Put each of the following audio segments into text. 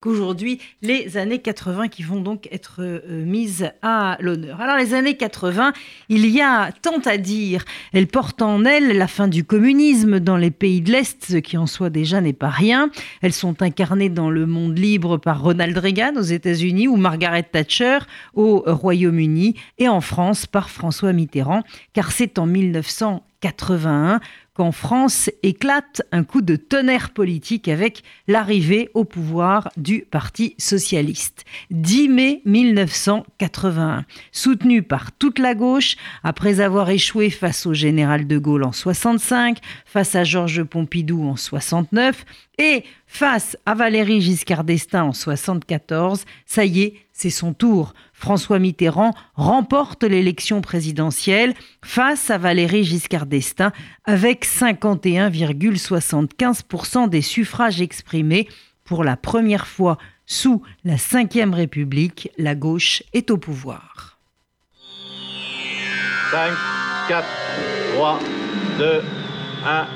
qu'aujourd'hui les années 80 qui vont donc être euh, mises à l'honneur. Alors les années 80, il y a tant à dire. Elles portent en elles la fin du communisme dans les pays de l'Est, ce qui en soi déjà n'est pas rien. Elles sont incarnées dans le monde libre par Ronald Reagan aux États-Unis ou Margaret Thatcher au Royaume-Uni et en France par François Mitterrand, car c'est en 1981 qu'en France éclate un coup de tonnerre politique avec l'arrivée au pouvoir du Parti socialiste. 10 mai 1981, soutenu par toute la gauche, après avoir échoué face au général de Gaulle en 65, face à Georges Pompidou en 69 et face à Valéry Giscard d'Estaing en 74, ça y est, c'est son tour. François Mitterrand remporte l'élection présidentielle face à Valéry Giscard d'Estaing avec 51,75% des suffrages exprimés. Pour la première fois sous la Ve République, la gauche est au pouvoir. 5, 4, 3, 2, 1.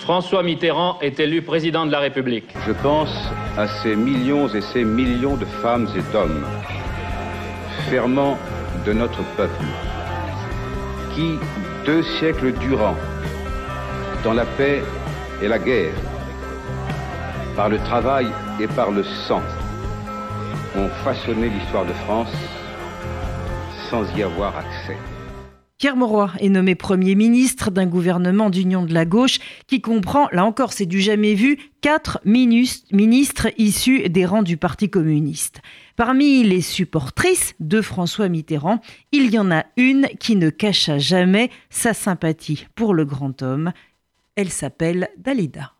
François Mitterrand est élu président de la République. Je pense à ces millions et ces millions de femmes et d'hommes, ferments de notre peuple, qui, deux siècles durant, dans la paix et la guerre, par le travail et par le sang, ont façonné l'histoire de France sans y avoir accès. Pierre Mauroy est nommé Premier ministre d'un gouvernement d'union de la gauche qui comprend, là encore c'est du jamais vu, quatre ministres issus des rangs du Parti communiste. Parmi les supportrices de François Mitterrand, il y en a une qui ne cacha jamais sa sympathie pour le grand homme. Elle s'appelle Dalida.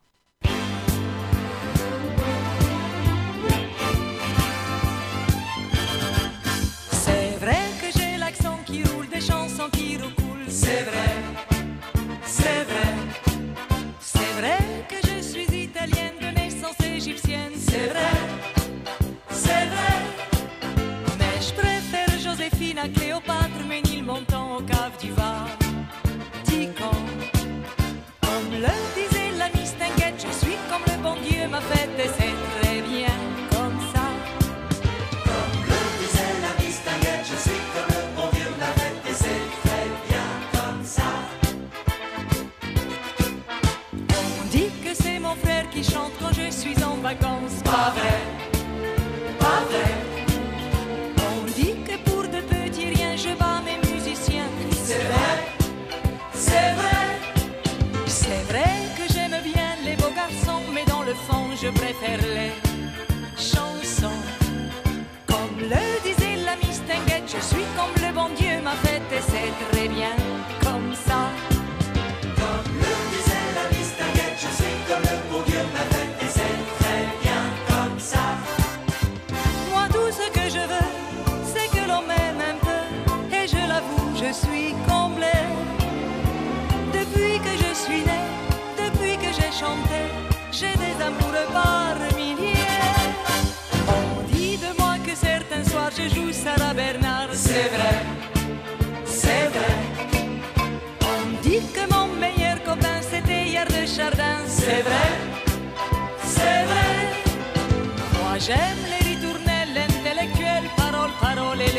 agradecerle.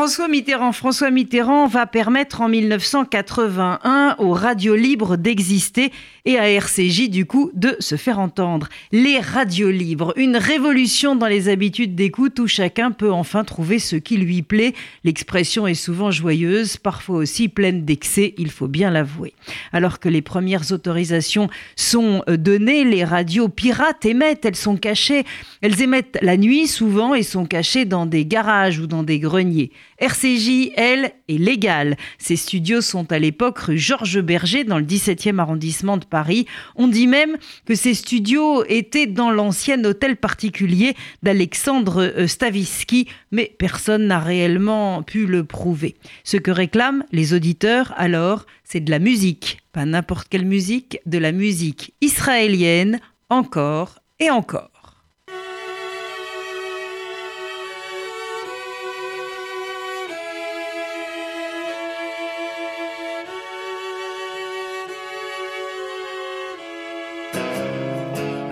François Mitterrand. François Mitterrand va permettre en 1981 aux radios libres d'exister et à RCJ du coup de se faire entendre. Les radios libres, une révolution dans les habitudes d'écoute où chacun peut enfin trouver ce qui lui plaît. L'expression est souvent joyeuse, parfois aussi pleine d'excès, il faut bien l'avouer. Alors que les premières autorisations sont euh, données, les radios pirates émettent, elles sont cachées, elles émettent la nuit souvent et sont cachées dans des garages ou dans des greniers. RCJ, elle, est légale. Ces studios sont à l'époque rue Georges Berger dans le 17e arrondissement de Paris. On dit même que ces studios étaient dans l'ancien hôtel particulier d'Alexandre euh, Stavisky, mais personne n'a réellement pu le prouver. Ce que réclament les auditeurs alors, c'est de la musique. Pas n'importe quelle musique, de la musique israélienne, encore et encore.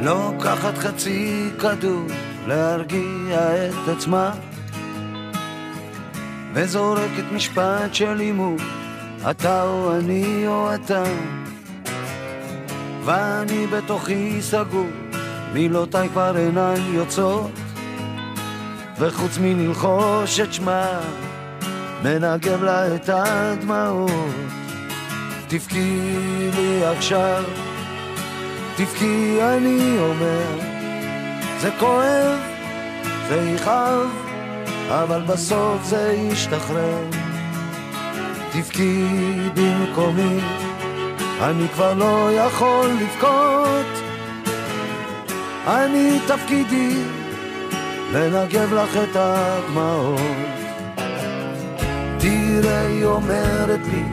לוקחת חצי כדור להרגיע את עצמה. וזורקת משפט של הימור אתה או אני או אתה ואני בתוכי סגור מילותיי כבר אינן יוצאות. וחוץ מללחוש את שמה מנגב לה את הדמעות. תבכי לי עכשיו תבכי אני אומר, זה כואב, זה יכאב, אבל בסוף זה ישתחרר. תבכי במקומי, אני כבר לא יכול לבכות. אני תפקידי לנגב לך את הדמעות. תראה, היא אומרת לי,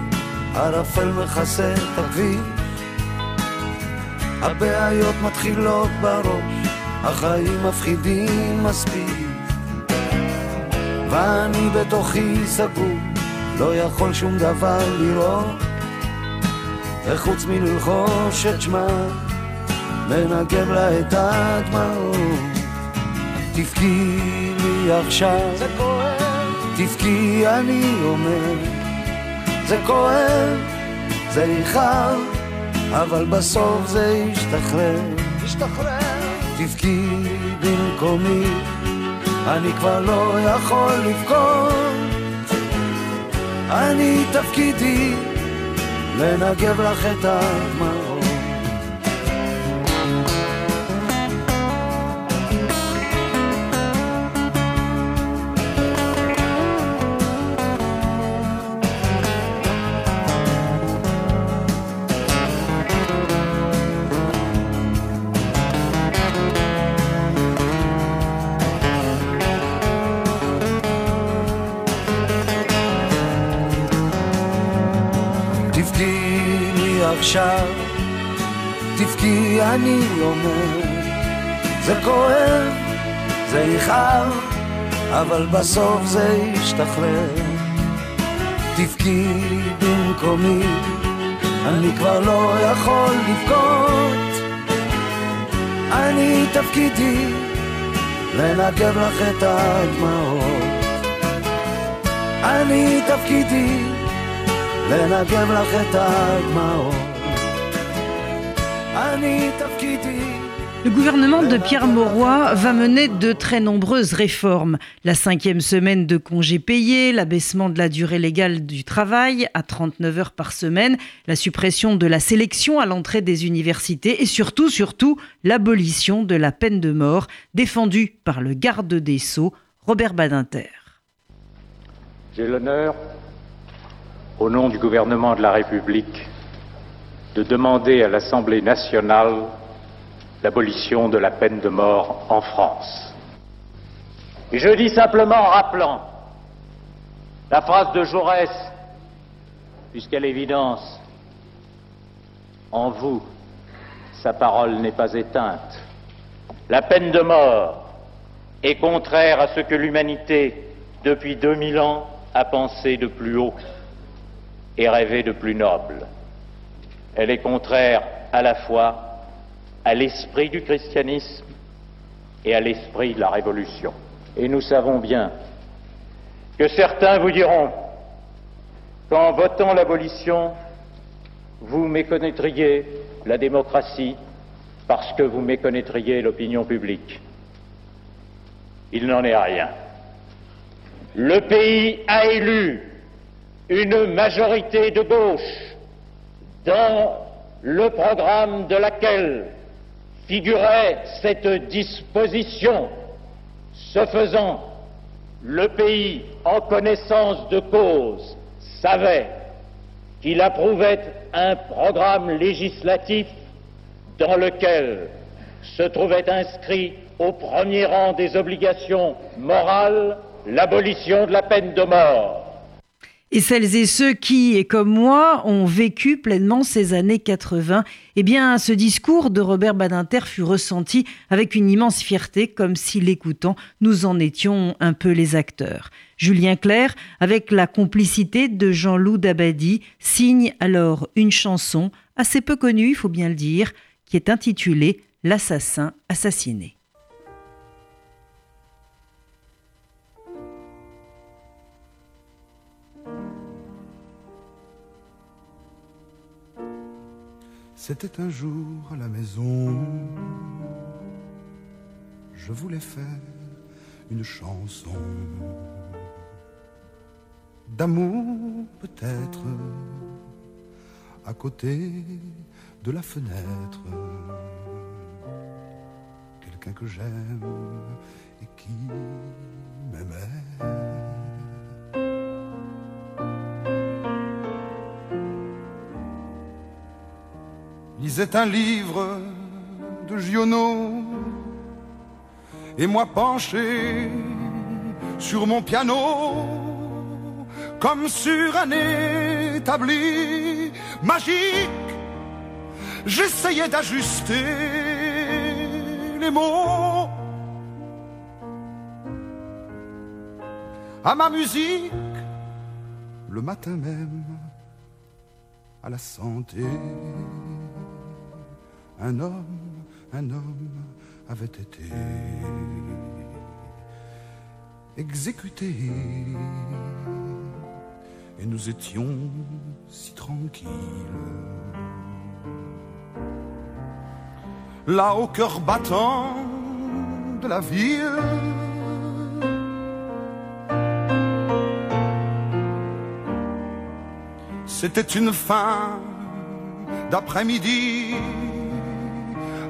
ערפל מכסה את הכביש. הבעיות מתחילות בראש, החיים מפחידים מספיק. ואני בתוכי סגור, לא יכול שום דבר לראות, וחוץ מללחוש את שמה, מנגב לה את הדמעות. תבכי לי עכשיו, זה כואב, תבכי אני אומר, זה כואב, זה יכאב. אבל בסוף זה ישתחרר. ישתחרר. תבכי במקומי, אני כבר לא יכול לבכות. אני תפקידי לנגב לך את הדמעות. אני אומר, זה כואב, זה יכאב, אבל בסוף זה ישתחרר. תבכי במקומי, אני כבר לא יכול לבכות. אני תפקידי לנגב לך את הדמעות. אני תפקידי לנגב לך את הדמעות. Le gouvernement de Pierre Mauroy va mener de très nombreuses réformes. La cinquième semaine de congés payés, l'abaissement de la durée légale du travail à 39 heures par semaine, la suppression de la sélection à l'entrée des universités et surtout, surtout, l'abolition de la peine de mort défendue par le garde des Sceaux, Robert Badinter. J'ai l'honneur, au nom du gouvernement de la République, de demander à l'Assemblée nationale l'abolition de la peine de mort en France. Et je dis simplement en rappelant la phrase de Jaurès, puisqu'à l'évidence, en vous, sa parole n'est pas éteinte. La peine de mort est contraire à ce que l'humanité, depuis 2000 ans, a pensé de plus haut et rêvé de plus noble. Elle est contraire à la fois à l'esprit du christianisme et à l'esprit de la Révolution. Et nous savons bien que certains vous diront qu'en votant l'abolition, vous méconnaîtriez la démocratie parce que vous méconnaîtriez l'opinion publique. Il n'en est rien. Le pays a élu une majorité de gauche dans le programme de laquelle figurait cette disposition. Ce faisant, le pays, en connaissance de cause, savait qu'il approuvait un programme législatif dans lequel se trouvait inscrit au premier rang des obligations morales l'abolition de la peine de mort. Et celles et ceux qui, comme moi, ont vécu pleinement ces années 80, eh bien, ce discours de Robert Badinter fut ressenti avec une immense fierté, comme si l'écoutant, nous en étions un peu les acteurs. Julien Clerc, avec la complicité de Jean-Loup Dabadi, signe alors une chanson assez peu connue, il faut bien le dire, qui est intitulée L'assassin assassiné. C'était un jour à la maison, je voulais faire une chanson d'amour peut-être à côté de la fenêtre. Quelqu'un que j'aime et qui m'aimait. Lisait un livre de Giono. Et moi penché sur mon piano comme sur un établi magique j'essayais d'ajuster les mots à ma musique le matin même à la santé un homme, un homme avait été exécuté. Et nous étions si tranquilles. Là au cœur battant de la ville. C'était une fin d'après-midi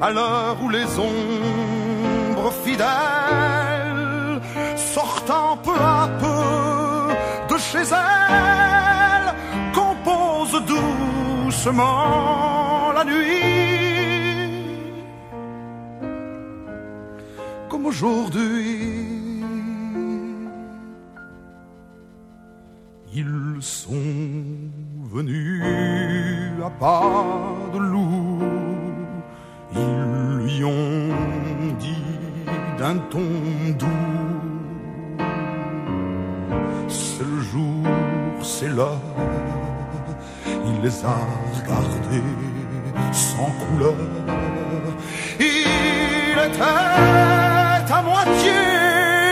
à l'heure où les ombres fidèles, sortant peu à peu de chez elles, composent doucement la nuit. Comme aujourd'hui, ils sont venus à pas de loup dit d'un ton doux, le jour, c'est l'heure, il les a regardés sans couleur. Il était à moitié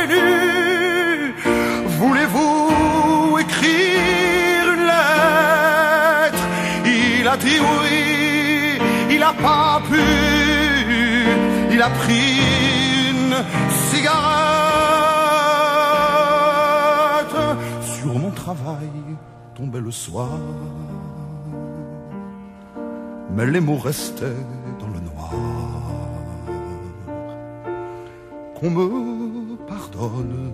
nu, voulez-vous écrire une lettre? Il a dit oui, il n'a pas pu il a pris une cigarette. Sur mon travail tombait le soir, mais les mots restaient dans le noir. Qu'on me pardonne,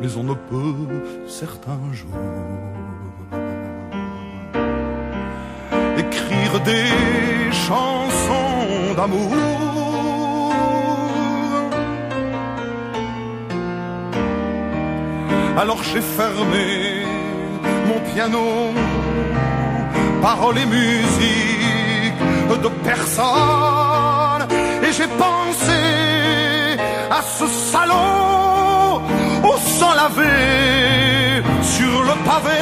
mais on ne peut certains jours écrire des chansons Alors j'ai fermé mon piano, paroles et musique de personne, et j'ai pensé à ce salon au sang lavé sur le pavé.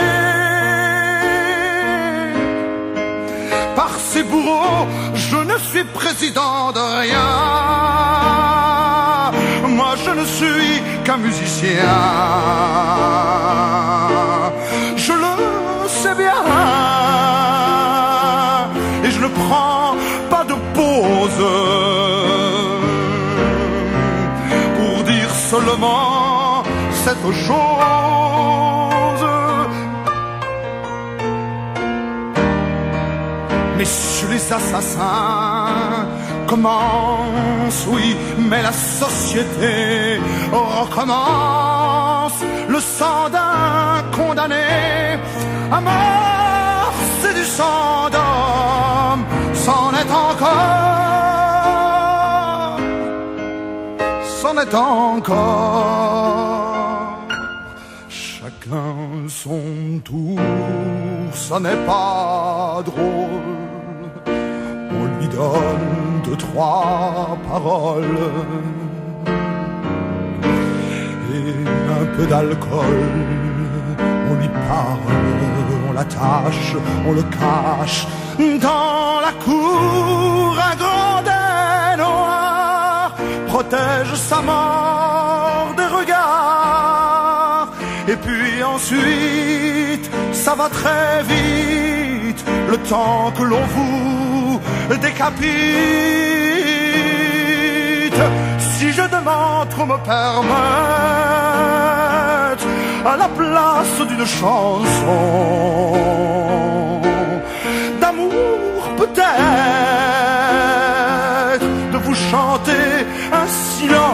Par ces bourreaux, je suis président de rien. Moi, je ne suis qu'un musicien. Je le sais bien. Et je ne prends pas de pause pour dire seulement cette chose. Messieurs les assassins, commence, oui, mais la société recommence. Le sang d'un condamné à mort, c'est du sang d'homme, c'en est encore, c'en est encore. Chacun son tour, ça n'est pas drôle deux, trois paroles et un peu d'alcool. On lui parle, on l'attache, on le cache dans la cour. Un grandet noir protège sa mort des regards. Et puis ensuite, ça va très vite, le temps que l'on décapite. Si je demande qu'on me permette à la place d'une chanson d'amour peut-être de vous chanter un silence,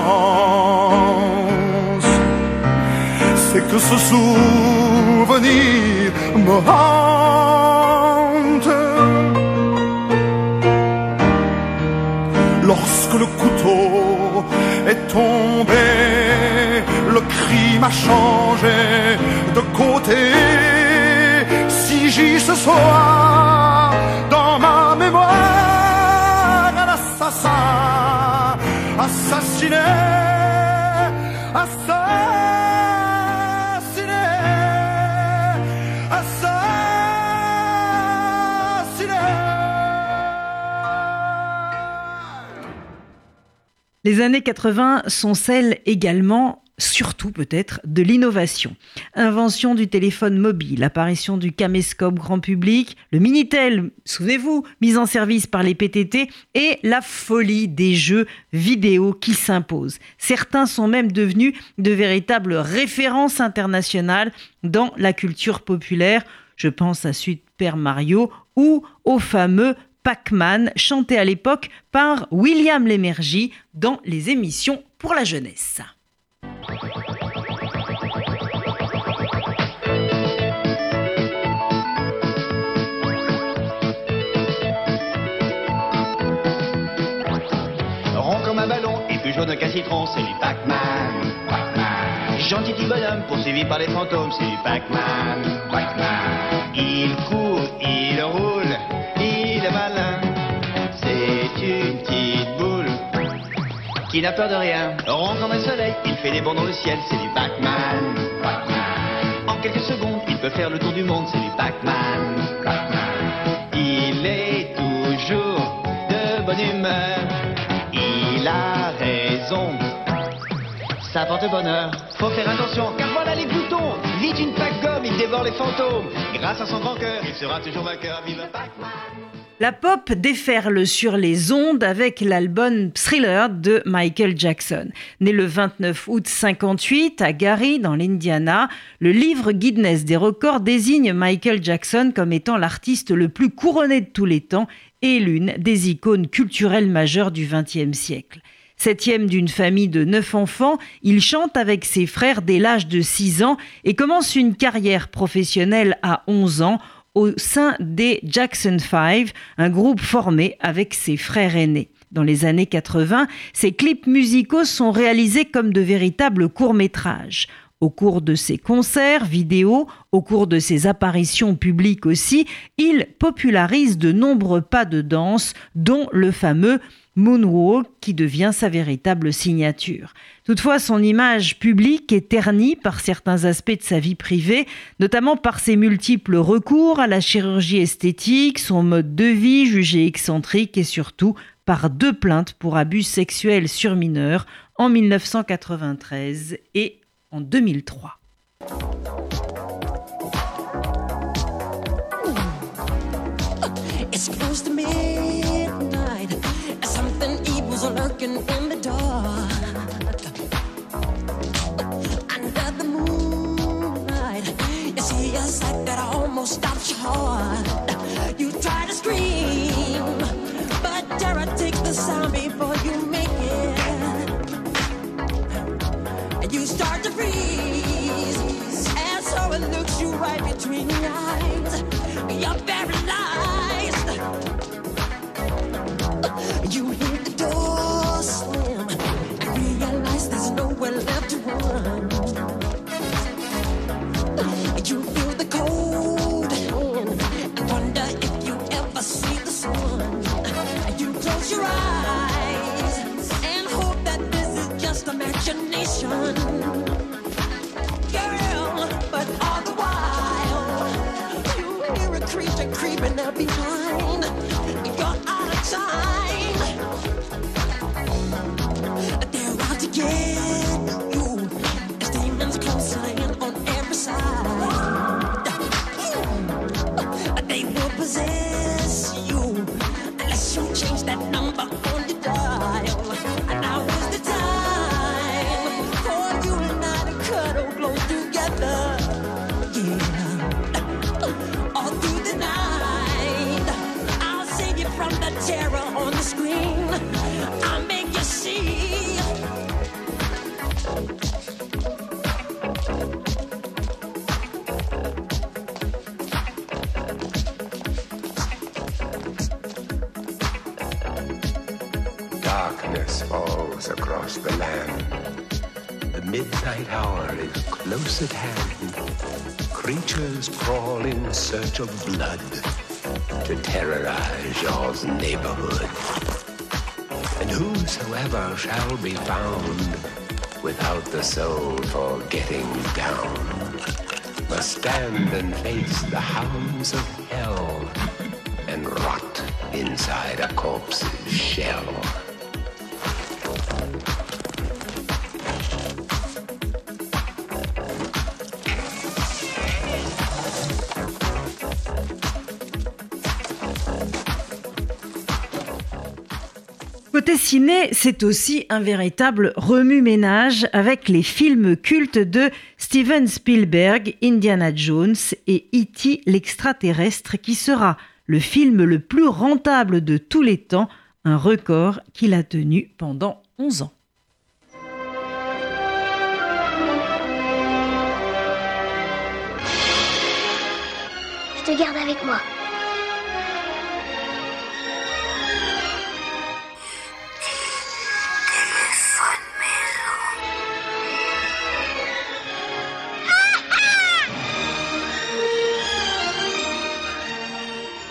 c'est que ce souvenir me hante. Lorsque le couteau est tombé, le crime a changé de côté. Si j'y ce soir, Les années 80 sont celles également surtout peut-être de l'innovation. Invention du téléphone mobile, apparition du caméscope grand public, le Minitel, souvenez-vous, mise en service par les PTT et la folie des jeux vidéo qui s'imposent. Certains sont même devenus de véritables références internationales dans la culture populaire. Je pense à Super Mario ou au fameux Pac-Man, chanté à l'époque par William Lémergie dans les émissions pour la jeunesse. Rond comme un ballon et plus jaune qu'un citron, c'est du Pac-Man. Pac-Man. Gentil petit bonhomme poursuivi par les fantômes, c'est du Pac-Man. Il court, il roule. Une petite boule qui n'a peur de rien. Rond comme un soleil, il fait des bonds dans le ciel, c'est du Pac-Man. En quelques secondes, il peut faire le tour du monde, c'est du Pac-Man. Pac-Man. Il est toujours de bonne humeur. Il a raison. Ça porte bonheur. Faut faire attention, car voilà les boutons. Vite une pack gomme, il dévore les fantômes. Grâce à son grand cœur, il sera toujours vainqueur. Vive Pac-Man. La pop déferle sur les ondes avec l'album Thriller de Michael Jackson. Né le 29 août 58 à Gary, dans l'Indiana, le livre Guinness des records désigne Michael Jackson comme étant l'artiste le plus couronné de tous les temps et l'une des icônes culturelles majeures du XXe siècle. Septième d'une famille de neuf enfants, il chante avec ses frères dès l'âge de 6 ans et commence une carrière professionnelle à 11 ans au sein des Jackson 5, un groupe formé avec ses frères aînés. Dans les années 80, ses clips musicaux sont réalisés comme de véritables courts-métrages. Au cours de ses concerts, vidéos, au cours de ses apparitions publiques aussi, il popularise de nombreux pas de danse, dont le fameux Moonwalk qui devient sa véritable signature. Toutefois, son image publique est ternie par certains aspects de sa vie privée, notamment par ses multiples recours à la chirurgie esthétique, son mode de vie jugé excentrique et surtout par deux plaintes pour abus sexuels sur mineurs en 1993 et en 2003. In the dark. Under the moonlight, you see a sight that almost stops your heart. You try to scream, but terror takes the sound before you make it. And you start to freeze, and so it looks you right between the eyes. Darkness falls across the land. The midnight hour is close at hand. Creatures crawl in search of blood to terrorize y'all's neighborhood. And whosoever shall be found without the soul for getting down must stand and face the hounds of hell and rot inside a corpse's shell. Côté c'est aussi un véritable remue-ménage avec les films cultes de Steven Spielberg, Indiana Jones et E.T. l'extraterrestre qui sera le film le plus rentable de tous les temps, un record qu'il a tenu pendant 11 ans. Je te garde avec moi.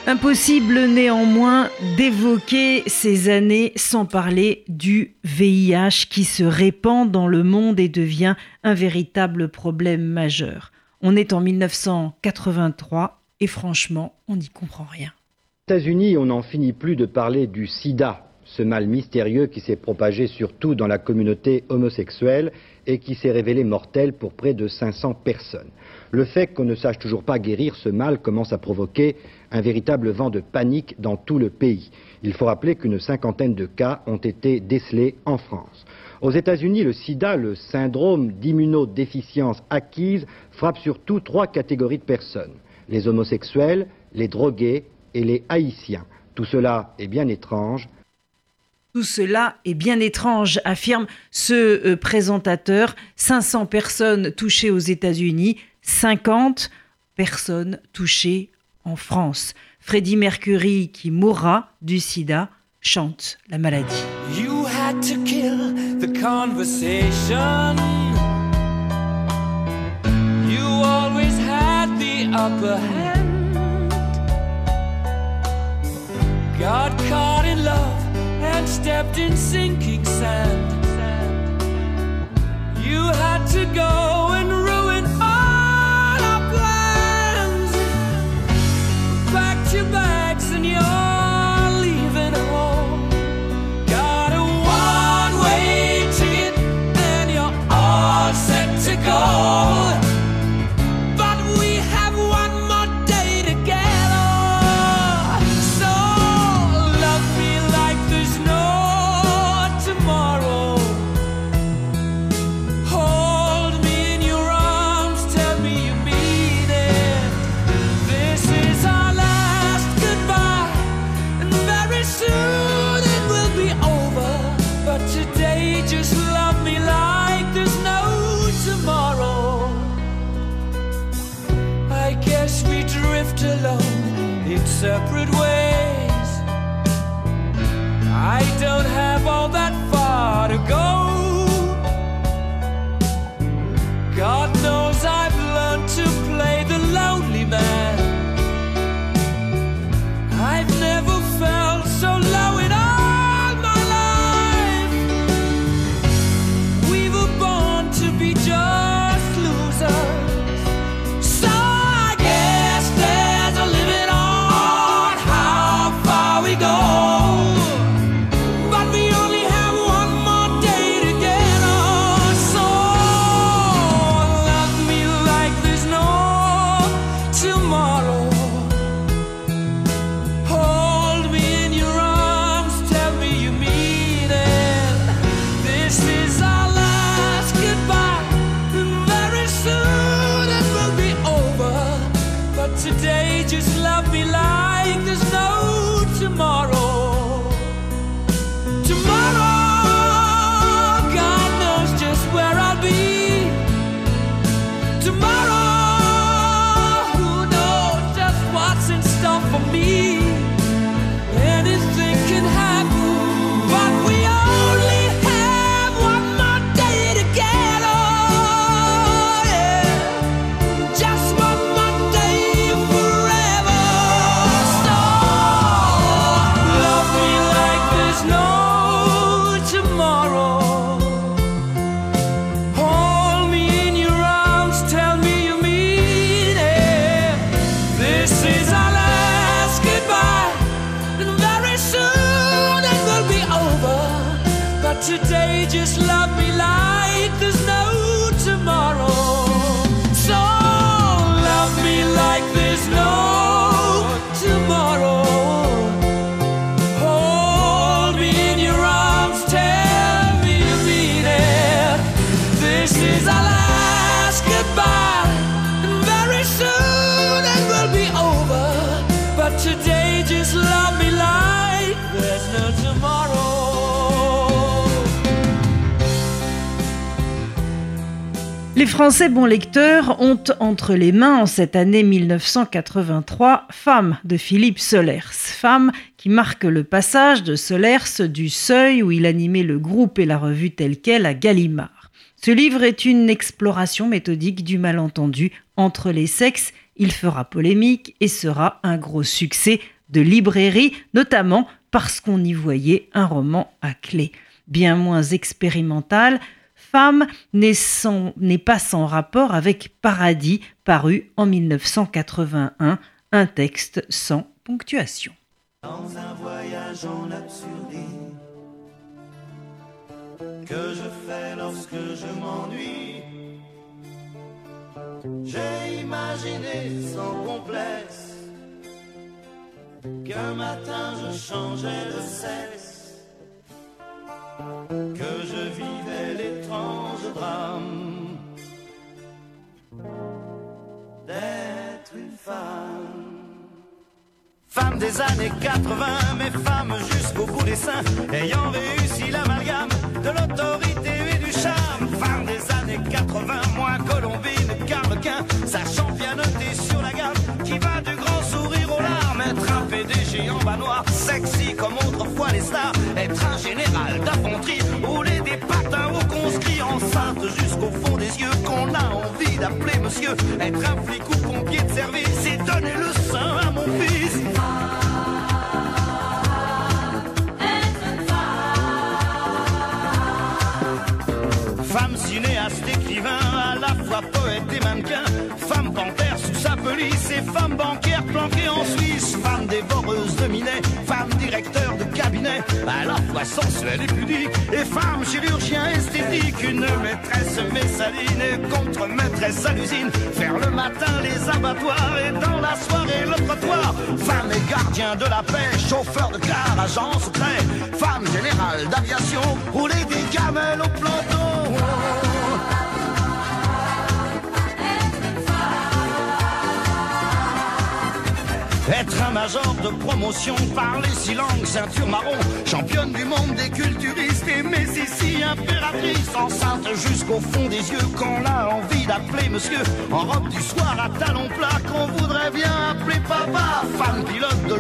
Impossible néanmoins d'évoquer ces années sans parler du VIH qui se répand dans le monde et devient un véritable problème majeur. On est en 1983 et franchement, on n'y comprend rien. Aux États-Unis, on n'en finit plus de parler du sida, ce mal mystérieux qui s'est propagé surtout dans la communauté homosexuelle et qui s'est révélé mortel pour près de 500 personnes. Le fait qu'on ne sache toujours pas guérir ce mal commence à provoquer un véritable vent de panique dans tout le pays. Il faut rappeler qu'une cinquantaine de cas ont été décelés en France. Aux États-Unis, le sida, le syndrome d'immunodéficience acquise, frappe surtout trois catégories de personnes les homosexuels, les drogués et les haïtiens. Tout cela est bien étrange. Tout cela est bien étrange, affirme ce euh, présentateur. 500 personnes touchées aux États-Unis, 50 personnes touchées en France. Freddie Mercury, qui mourra du sida, chante la maladie. You had to kill the conversation. You always had the upper hand. Got caught in love and stepped in sinking sand. You had to go and God. Français bons lecteurs ont entre les mains en cette année 1983 Femme de Philippe Solers. Femme qui marque le passage de Solers du seuil où il animait le groupe et la revue telle quelle à Gallimard. Ce livre est une exploration méthodique du malentendu entre les sexes. Il fera polémique et sera un gros succès de librairie, notamment parce qu'on y voyait un roman à clé. Bien moins expérimental, N'est pas sans rapport avec Paradis, paru en 1981, un texte sans ponctuation. Dans un voyage en absurdie que je fais lorsque je m'ennuie, j'ai imaginé sans complexe qu'un matin je changeais de sexe, d'être une femme. Femme des années 80, mais femme jusqu'au bout des seins, ayant réussi l'amalgame de l'autorité et du charme. Femme des années 80, moins colombine qu'arlequin, sachant bien noter sur la gamme, qui va du grand sourire aux larmes. Être un PDG en bas noir, sexy comme autrefois les stars. Être un général d'infanterie, jusqu'au fond des yeux, qu'on a envie d'appeler monsieur. Être un flic ou pompier de service et donner le sein à mon fils. Police femme bancaire planquée en Suisse. Femme dévoreuse de minet, femme directeur de cabinet, à la fois sensuelle et pudique. Et femme chirurgien esthétique, une maîtresse messaline et contre-maîtresse à l'usine. Faire le matin les abattoirs et dans la soirée le trottoir. Femme et gardien de la paix, chauffeur de car, agent secret. Femme générale d'aviation, rouler des gamelles au planton. Être un major de promotion, parler six langues, ceinture marron, championne du monde des culturistes et mais ici impératrice, enceinte jusqu'au fond des yeux, qu'on a envie d'appeler monsieur, en robe du soir à talons plats, qu'on voudrait bien appeler papa, femme pilote de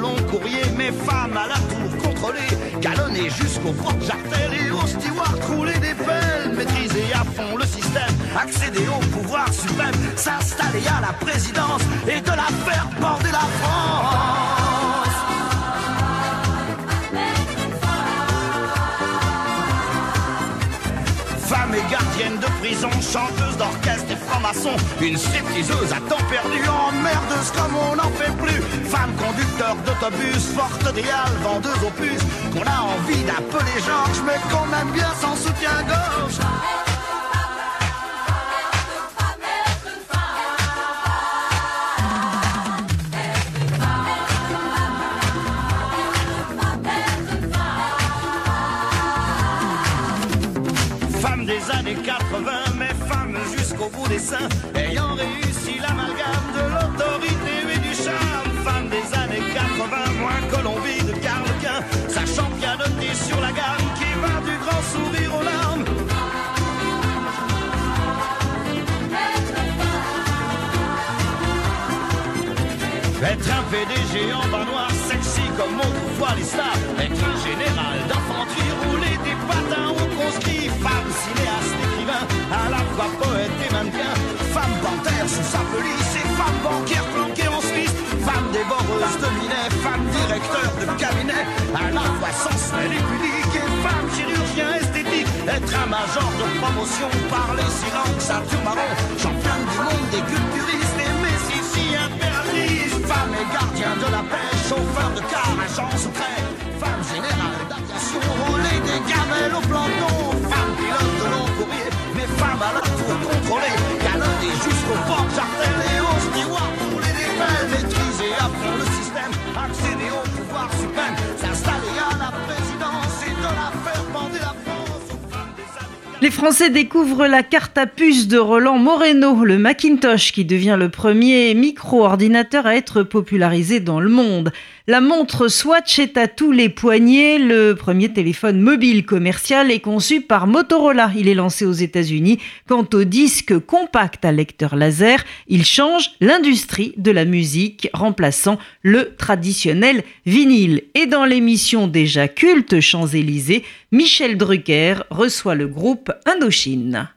mes femmes à la tour contrôlée, galonnées jusqu'aux portes jartelles et aux stewards rouler des pelles, maîtriser à fond le système, accéder au pouvoir suprême, s'installer à la présidence et de la faire border la France. Femme et gardienne de prison, chanteuse d'orchestre et franc-maçon, une stripteaseuse à temps perdu, emmerdeuse comme on n'en fait plus. Femme conducteur d'autobus, forte des vendeuse puces, qu'on a envie d'appeler Georges, mais qu'on aime bien sans soutien-gorge. Années 80, mais femme jusqu'au bout des seins, ayant réussi l'amalgame de l'autorité et du charme. Femme des années 80, moins Colombie de Carl Quint, sachant pianoter sur la gamme qui va du grand sourire aux larmes. Être un PDG en bas noir, sexy comme autrefois les stars. Être un général d'infanterie, rouler des patins au conscrit. Femme cinéaste, à la fois poète et mannequin. Femme panthère sous sa police et femme banquière planquée en Suisse. Femme dévoreuse de minet, femme directeur de cabinet. À la fois sensuelle et pudique et femme chirurgien esthétique. Être un major de promotion, parler si langue, ceinture marron. Championne du monde des culturistes et Messi impératrice. Femme et gardien de la paix, chauffeur de car, agent secret. Femme générale d'aviation, rouler des gamelles au planton. Femme pilote de long courrier, mais femme à la tour contrôlée. Galonnée jusqu'au port jartel et au steward, rouler des pelles. Maîtriser à fond le système, accéder au pouvoir suprême. S'installer à la présidence et de la faire bander la France. aux femmes des années Les Français découvrent la carte à puce de Roland Moreno, le Macintosh, qui devient le premier micro-ordinateur à être popularisé dans le monde. La montre Swatch est à tous les poignets. Le premier téléphone mobile commercial est conçu par Motorola. Il est lancé aux États-Unis. Quant au disque compact à lecteur laser, il change l'industrie de la musique, remplaçant le traditionnel vinyle. Et dans l'émission déjà culte Champs-Élysées, Michel Drucker reçoit le groupe Indochine.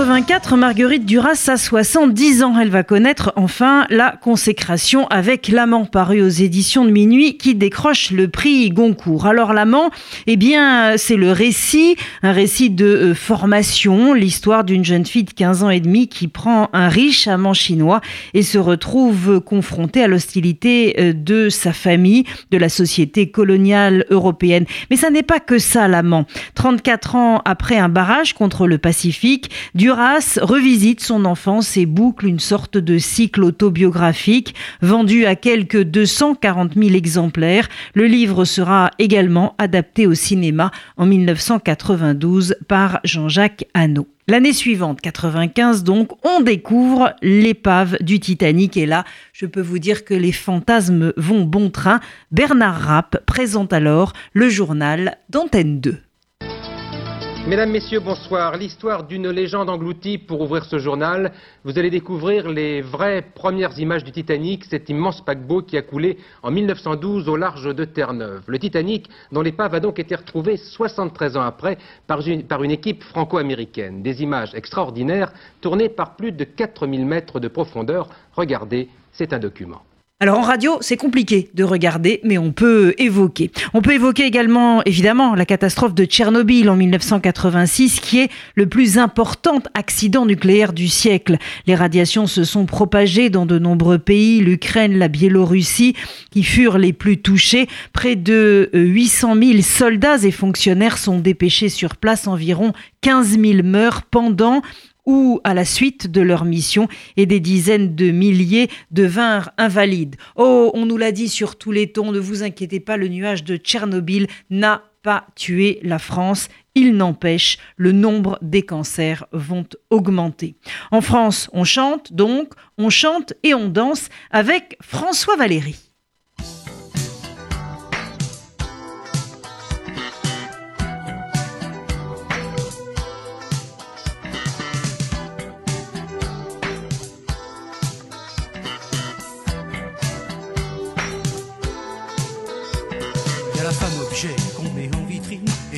1984, Marguerite Duras a 70 ans. Elle va connaître enfin la consécration avec L'amant paru aux éditions de minuit qui décroche le prix Goncourt. Alors L'amant, eh bien, c'est le récit, un récit de euh, formation, l'histoire d'une jeune fille de 15 ans et demi qui prend un riche amant chinois et se retrouve confrontée à l'hostilité euh, de sa famille, de la société coloniale européenne. Mais ça n'est pas que ça, L'amant. 34 ans après un barrage contre le Pacifique, Duras revisite son enfance et boucle une sorte de cycle autobiographique vendu à quelques 240 000 exemplaires. Le livre sera également adapté au cinéma en 1992 par Jean-Jacques Hano. L'année suivante, 95 donc, on découvre l'épave du Titanic et là, je peux vous dire que les fantasmes vont bon train. Bernard Rapp présente alors le journal d'Antenne 2. Mesdames, Messieurs, bonsoir. L'histoire d'une légende engloutie pour ouvrir ce journal. Vous allez découvrir les vraies premières images du Titanic, cet immense paquebot qui a coulé en 1912 au large de Terre-Neuve. Le Titanic, dont l'épave a donc été retrouvée 73 ans après par une, équipe franco-américaine. Des images extraordinaires tournées par plus de 4000 mètres de profondeur. Regardez, c'est un document. Alors en radio, c'est compliqué de regarder, mais on peut évoquer. On peut évoquer également, évidemment, la catastrophe de Tchernobyl en 1986, qui est le plus important accident nucléaire du siècle. Les radiations se sont propagées dans de nombreux pays, l'Ukraine, la Biélorussie, qui furent les plus touchés. Près de 800 000 soldats et fonctionnaires sont dépêchés sur place, environ 15 000 meurent pendant ou à la suite de leur mission et des dizaines de milliers devinrent invalides. Oh, on nous l'a dit sur tous les tons, ne vous inquiétez pas, le nuage de Tchernobyl n'a pas tué la France. Il n'empêche, le nombre des cancers vont augmenter. En France, on chante donc, on chante et on danse avec François Valéry.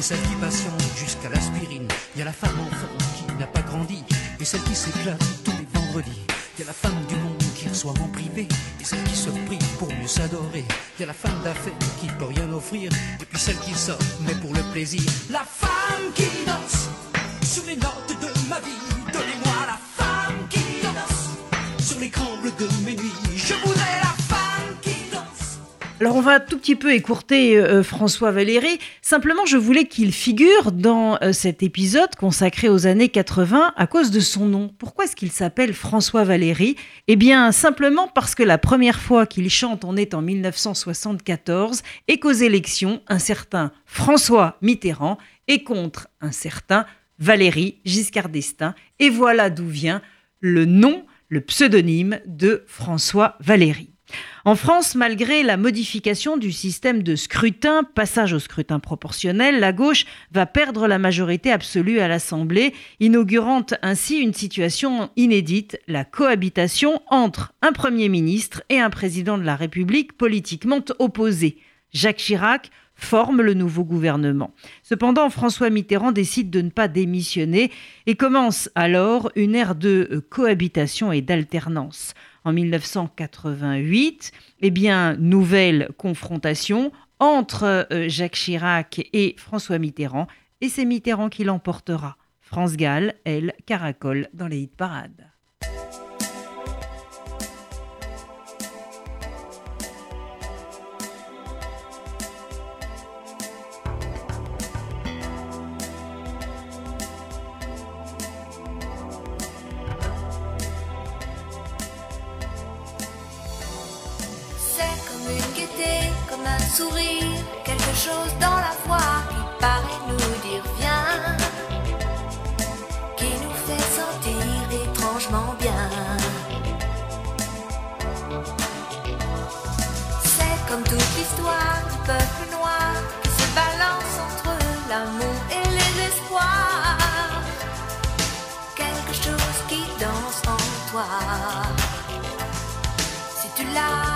Et celle qui patiente jusqu'à l'aspirine. Y a la femme enfant qui n'a pas grandi et celle qui s'éclate tous les vendredis. Y a la femme du monde qui reçoit en privé et celle qui se prie pour mieux s'adorer. Y a la femme d'affaires qui peut rien offrir et puis celle qui sort mais pour le plaisir. La femme qui danse sur les notes de ma vie. Donnez-moi la femme qui danse sur les combles de mes nuits. Je voudrais Alors on va tout petit peu écourter euh, François Valéry. Simplement, je voulais qu'il figure dans euh, cet épisode consacré aux années 80 à cause de son nom. Pourquoi est-ce qu'il s'appelle François Valéry? Eh bien, simplement parce que la première fois qu'il chante, on est en 1974 et qu'aux élections, un certain François Mitterrand est contre un certain Valéry Giscard d'Estaing. Et voilà d'où vient le nom, le pseudonyme de François Valéry. En France, malgré la modification du système de scrutin, passage au scrutin proportionnel, la gauche va perdre la majorité absolue à l'Assemblée, inaugurant ainsi une situation inédite, la cohabitation entre un Premier ministre et un président de la République politiquement opposés. Jacques Chirac forme le nouveau gouvernement. Cependant, François Mitterrand décide de ne pas démissionner et commence alors une ère de cohabitation et d'alternance. En 1988, eh bien, nouvelle confrontation entre euh, Jacques Chirac et François Mitterrand, et c'est Mitterrand qui l'emportera. France Gall, elle, caracole dans les hit parades. Un sourire, quelque chose dans la voix qui paraît nous dire viens, qui nous fait sentir étrangement bien. C'est comme toute l'histoire du peuple noir qui se balance entre l'amour et les espoirs. Quelque chose qui danse en toi. Si tu l'as,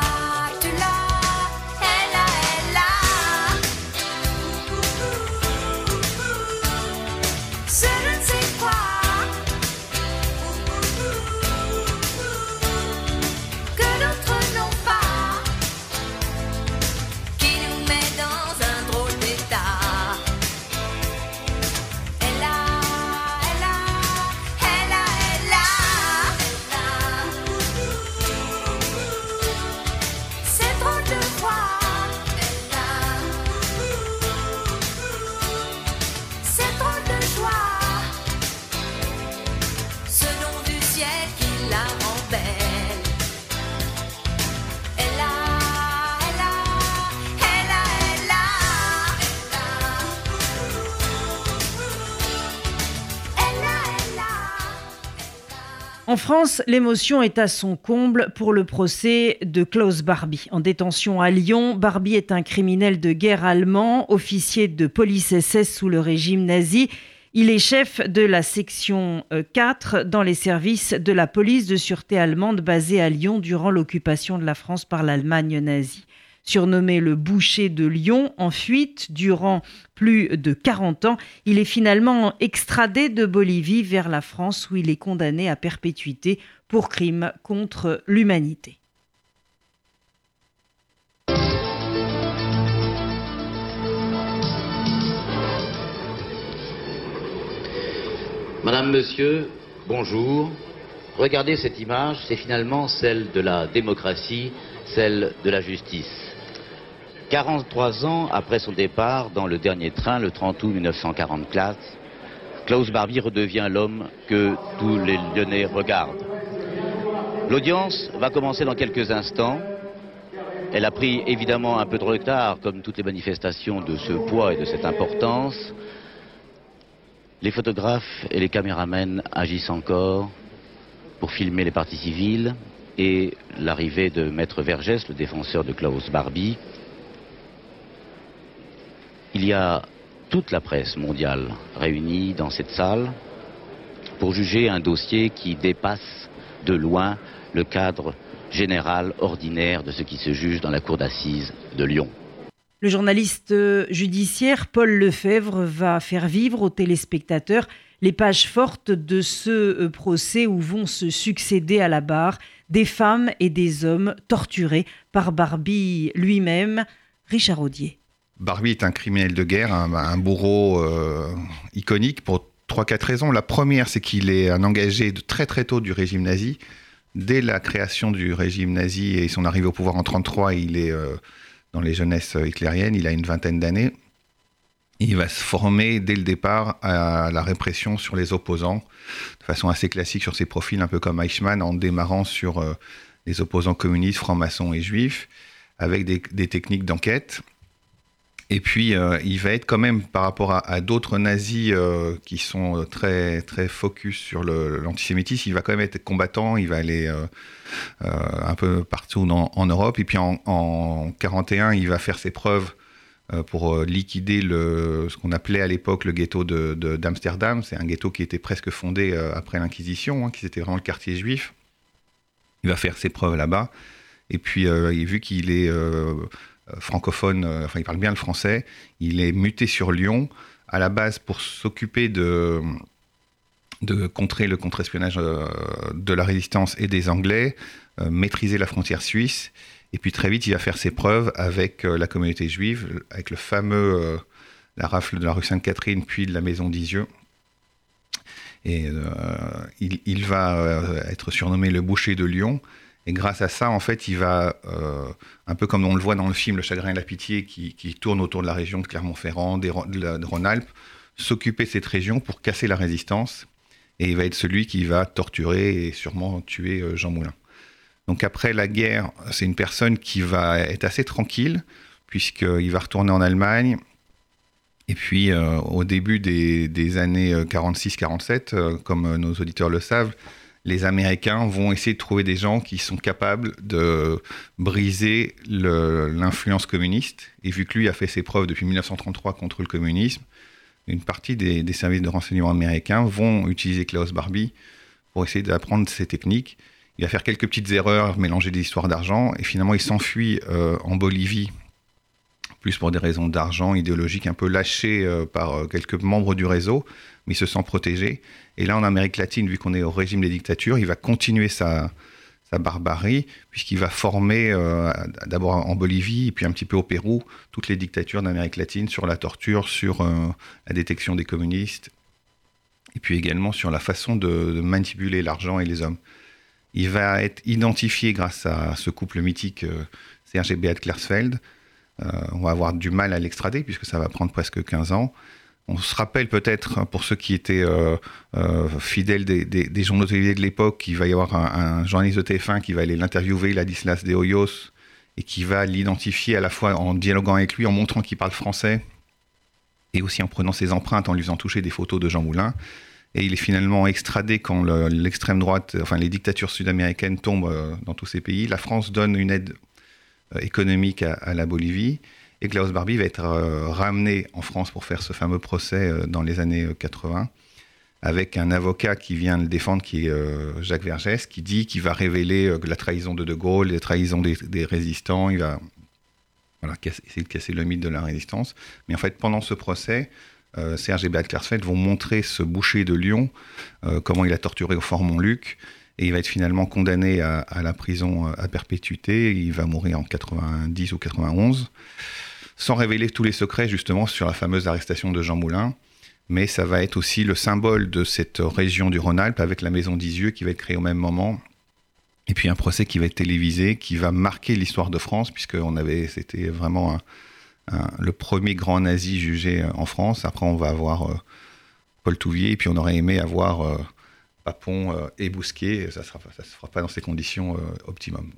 En France, l'émotion est à son comble pour le procès de Klaus Barbie. En détention à Lyon, Barbie est un criminel de guerre allemand, officier de police SS sous le régime nazi. Il est chef de la section euh, 4 dans les services de la police de sûreté allemande basée à Lyon durant l'occupation de la France par l'Allemagne nazie. Surnommé le boucher de Lyon, en fuite durant plus de 40 ans, il est finalement extradé de Bolivie vers la France où il est condamné à perpétuité pour crime contre l'humanité. Madame, Monsieur, bonjour. Regardez cette image, c'est finalement celle de la démocratie, celle de la justice. 43 ans après son départ dans le dernier train, le 30 août 1944, Klaus Barbie redevient l'homme que tous les Lyonnais regardent. L'audience va commencer dans quelques instants. Elle a pris évidemment un peu de retard, comme toutes les manifestations de ce poids et de cette importance. Les photographes et les caméramens agissent encore pour filmer les parties civiles et l'arrivée de Maître Vergès, le défenseur de Klaus Barbie. Il y a toute la presse mondiale réunie dans cette salle pour juger un dossier qui dépasse de loin le cadre général ordinaire de ce qui se juge dans la cour d'assises de Lyon. Le journaliste judiciaire Paul Lefebvre va faire vivre aux téléspectateurs les pages fortes de ce euh, procès où vont se succéder à la barre des femmes et des hommes torturés par Barbie lui-même, Richard Audier. Barbie est un criminel de guerre, un, bourreau euh, iconique pour trois, quatre raisons. La première, c'est qu'il est un engagé de très très tôt du régime nazi. Dès la création du régime nazi et son arrivée au pouvoir en 1933, il est euh, dans les jeunesses hitlériennes, il a une vingtaine d'années. Il va se former dès le départ à la répression sur les opposants, de façon assez classique sur ses profils, un peu comme Eichmann, en démarrant sur euh, les opposants communistes, francs-maçons et juifs, avec des techniques d'enquête. Et puis, euh, il va être quand même, par rapport à, d'autres nazis euh, qui sont très, très focus sur l'antisémitisme, il va quand même être combattant, il va aller euh, euh, un peu partout en Europe. Et puis, en, en 41, il va faire ses preuves euh, pour euh, liquider ce qu'on appelait à l'époque le ghetto de- de- d'Amsterdam. C'est un ghetto qui était presque fondé euh, après l'Inquisition, hein, qui était vraiment le quartier juif. Il va faire ses preuves là-bas. Et puis, euh, vu qu'il est euh, euh, francophone, euh, enfin, il parle bien le français, il est muté sur Lyon, à la base pour s'occuper de, de contrer le contre-espionnage euh, de la résistance et des Anglais, euh, maîtriser la frontière suisse. Et puis très vite, il va faire ses preuves avec euh, la communauté juive, avec le fameux euh, la rafle de la rue Sainte-Catherine, puis de la maison d'Isieux. Et euh, il, va euh, être surnommé le boucher de Lyon. Et grâce à ça, en fait, il va, euh, un peu comme on le voit dans le film Le chagrin et la pitié, qui, tourne autour de la région de Clermont-Ferrand, de, de Rhône-Alpes, s'occuper de cette région pour casser la résistance. Et il va être celui qui va torturer et sûrement tuer euh, Jean Moulin. Donc après la guerre, c'est une personne qui va être assez tranquille, puisqu'il va retourner en Allemagne. Et puis, euh, au début des, années euh, 46-47, euh, comme nos auditeurs le savent, les Américains vont essayer de trouver des gens qui sont capables de briser l'influence communiste. Et vu que lui a fait ses preuves depuis 1933 contre le communisme, une partie des, des services de renseignement américains vont utiliser Klaus Barbie pour essayer d'apprendre ces techniques. Il va faire quelques petites erreurs, mélanger des histoires d'argent, et finalement il s'enfuit euh, en Bolivie, plus pour des raisons d'argent idéologique, un peu lâché euh, par euh, quelques membres du réseau, mais il se sent protégé. Et là, en Amérique latine, vu qu'on est au régime des dictatures, il va continuer sa, barbarie, puisqu'il va former, euh, d'abord en Bolivie, et puis un petit peu au Pérou, toutes les dictatures d'Amérique latine sur la torture, sur la détection des communistes, et puis également sur la façon de, manipuler l'argent et les hommes. Il va être identifié grâce à ce couple mythique euh, Serge et Beat. Euh, on va avoir du mal à l'extrader puisque ça va prendre presque 15 ans. On se rappelle peut-être, hein, pour ceux qui étaient euh, euh, fidèles des, des- journaux de l'époque, qu'il va y avoir un, journaliste de TF1 qui va aller l'interviewer, Ladislas de Hoyos, et qui va l'identifier à la fois en dialoguant avec lui, en montrant qu'il parle français, et aussi en prenant ses empreintes, en lui faisant toucher des photos de Jean Moulin. Et il est finalement extradé quand le- l'extrême droite, enfin les dictatures sud-américaines tombent dans tous ces pays. La France donne une aide économique à, la Bolivie. Et Klaus Barbie va être euh, ramené en France pour faire ce fameux procès euh, dans les années euh, 80 avec un avocat qui vient le défendre, qui est euh, Jacques Vergès, qui dit qu'il va révéler euh, la trahison de De Gaulle, les trahisons des, résistants, il va essayer de casser le mythe de la résistance. Mais en fait, pendant ce procès, euh, Serge et Beat Klarsfeld vont montrer ce boucher de Lyon, euh, comment il a torturé au Fort Montluc, et il va être finalement condamné à, la prison euh, à perpétuité, il va mourir en 90 ou 91, sans révéler tous les secrets justement sur la fameuse arrestation de Jean Moulin mais ça va être aussi le symbole de cette région du Rhône-Alpes avec la maison d'Isieux qui va être créée au même moment. Et puis un procès qui va être télévisé, qui va marquer l'histoire de France, puisque on avait, c'était vraiment le premier grand nazi jugé euh, en France. Après, on va avoir euh, Paul Touvier, et puis on aurait aimé avoir Papon euh, et Bousquet. Et Ça ne se fera pas dans ces conditions euh, optimum.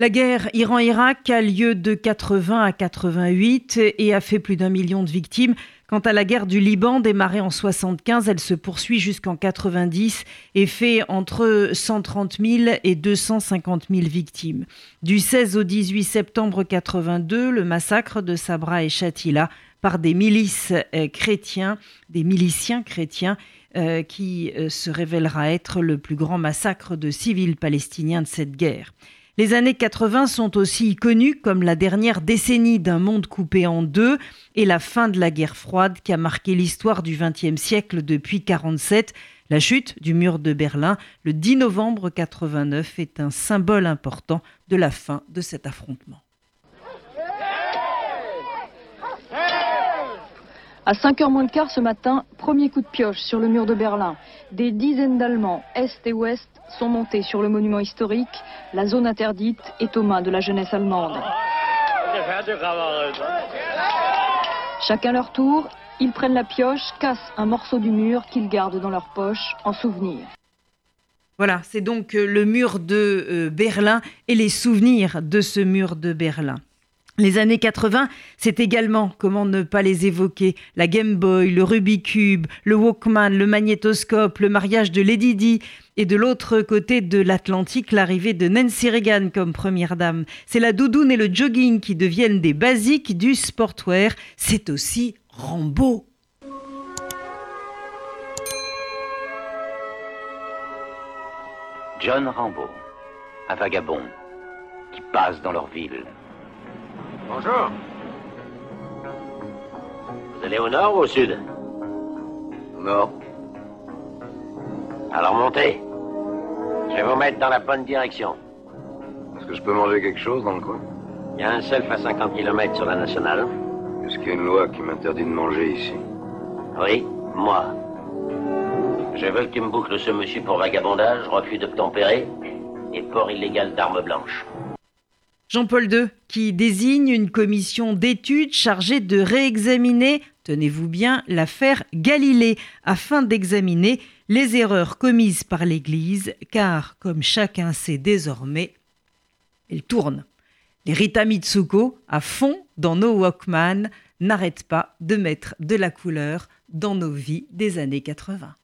La guerre Iran-Irak a lieu de 80 à 88 et a fait plus d'un million de victimes. Quant à la guerre du Liban, démarrée en 75, elle se poursuit jusqu'en 90 et fait entre 130 000 et 250 000 victimes. Du 16 au 18 septembre 82, le massacre de Sabra et Shatila par des milices euh, chrétiens, des miliciens chrétiens, euh, qui euh, se révélera être le plus grand massacre de civils palestiniens de cette guerre. Les années 80 sont aussi connues comme la dernière décennie d'un monde coupé en deux et la fin de la guerre froide qui a marqué l'histoire du XXe siècle depuis 1947. La chute du mur de Berlin le 10 novembre 89 est un symbole important de la fin de cet affrontement. À 5h moins le quart ce matin, premier coup de pioche sur le mur de Berlin. Des dizaines d'Allemands, Est et Ouest, sont montés sur le monument historique. La zone interdite est aux mains de la jeunesse allemande. Chacun leur tour, ils prennent la pioche, cassent un morceau du mur qu'ils gardent dans leur poche en souvenir. Voilà, c'est donc euh, le mur de euh, Berlin et les souvenirs de ce mur de Berlin. Les années 80, c'est également, comment ne pas les évoquer, la Game Boy, le Rubik's Cube, le Walkman, le magnétoscope, le mariage de Lady Di et de l'autre côté de l'Atlantique, l'arrivée de Nancy Reagan comme première dame. C'est la doudoune et le jogging qui deviennent des basiques du sportwear. C'est aussi Rambo. John Rambo, un vagabond qui passe dans leur ville. Bonjour. Vous allez au nord ou au sud? Au nord. Alors montez. Je vais vous mettre dans la bonne direction. Est-ce que je peux manger quelque chose dans le coin? Il y a un self à 50 km sur la nationale. Est-ce qu'il y a une loi qui m'interdit de manger ici? Oui, moi. Je veux que tu me boucles ce monsieur pour vagabondage, refus d'obtempérer et port illégal d'armes blanches. Jean-Paul II, qui désigne une commission d'études chargée de réexaminer, tenez-vous bien, l'affaire Galilée, afin d'examiner les erreurs commises par l'Église, car, comme chacun sait désormais, elle tourne. Les Rita Mitsuko, à fond dans nos Walkman, n'arrêtent pas de mettre de la couleur dans nos vies des années 80.